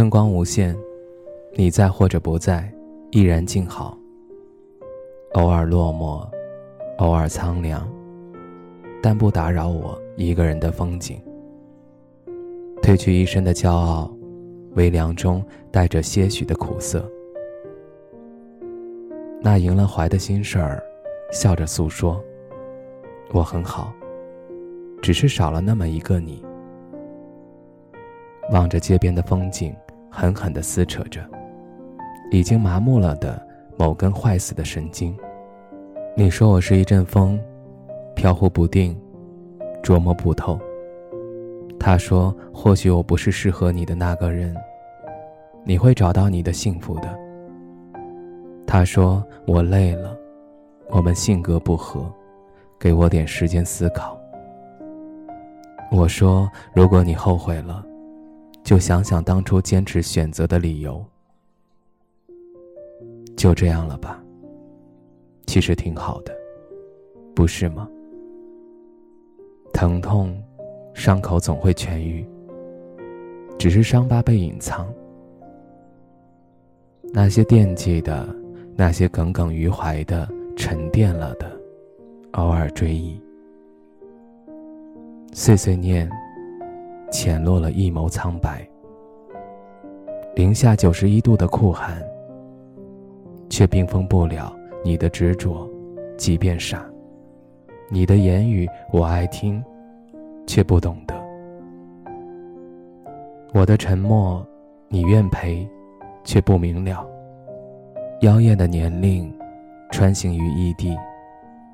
春光无限，你在或者不在，依然静好。偶尔落寞，偶尔苍凉，但不打扰我一个人的风景。褪去一身的骄傲，微凉中带着些许的苦涩。那赢了怀的心事儿，笑着诉说：“我很好，只是少了那么一个你。”望着街边的风景。狠狠地撕扯着，已经麻木了的某根坏死的神经。你说我是一阵风，飘忽不定，捉摸不透。他说，或许我不是适合你的那个人，你会找到你的幸福的。他说我累了，我们性格不合，给我点时间思考。我说，如果你后悔了。就想想当初坚持选择的理由，就这样了吧。其实挺好的，不是吗？疼痛，伤口总会痊愈，只是伤疤被隐藏。那些惦记的，那些耿耿于怀的，沉淀了的，偶尔追忆，碎碎念。浅落了一眸苍白，零下九十一度的酷寒，却冰封不了你的执着，即便傻。你的言语我爱听，却不懂得。我的沉默，你愿陪，却不明了。妖艳的年龄，穿行于异地，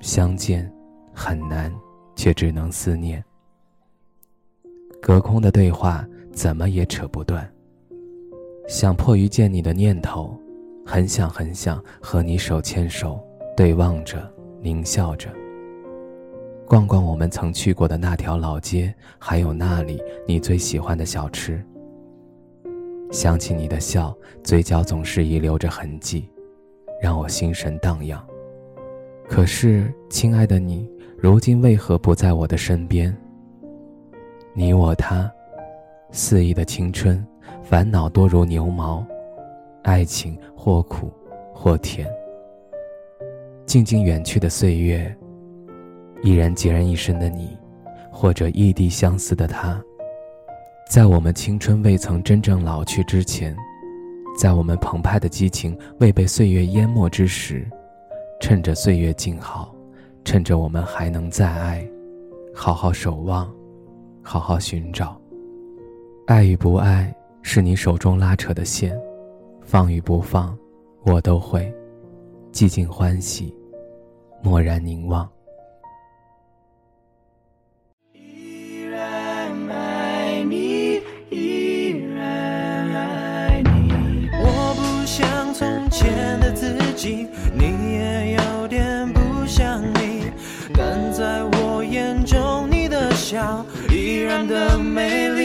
相见很难，却只能思念。隔空的对话怎么也扯不断。想迫于见你的念头，很想很想和你手牵手，对望着，狞笑着。逛逛我们曾去过的那条老街，还有那里你最喜欢的小吃。想起你的笑，嘴角总是遗留着痕迹，让我心神荡漾。可是，亲爱的你，如今为何不在我的身边？你我他，肆意的青春，烦恼多如牛毛，爱情或苦或甜。静静远去的岁月，依然孑然一身的你，或者异地相思的他，在我们青春未曾真正老去之前，在我们澎湃的激情未被岁月淹没之时，趁着岁月静好，趁着我们还能再爱，好好守望。好好寻找，爱与不爱是你手中拉扯的线，放与不放，我都会寂静欢喜，默然凝望。依然爱你，依然爱你。我不像从前的自己，依然的美丽，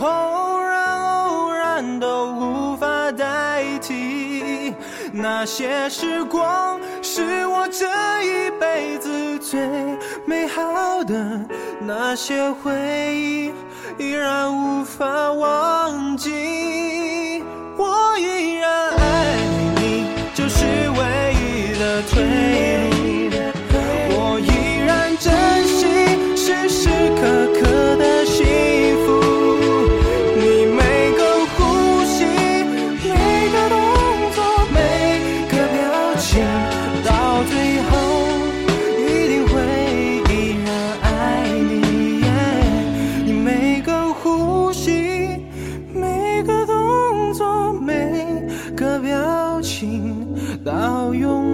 偶然，偶然都无法代替那些时光，是我这一辈子最美好的那些回忆，依然无法忘记。我依然爱你，你就是唯一的退路。到永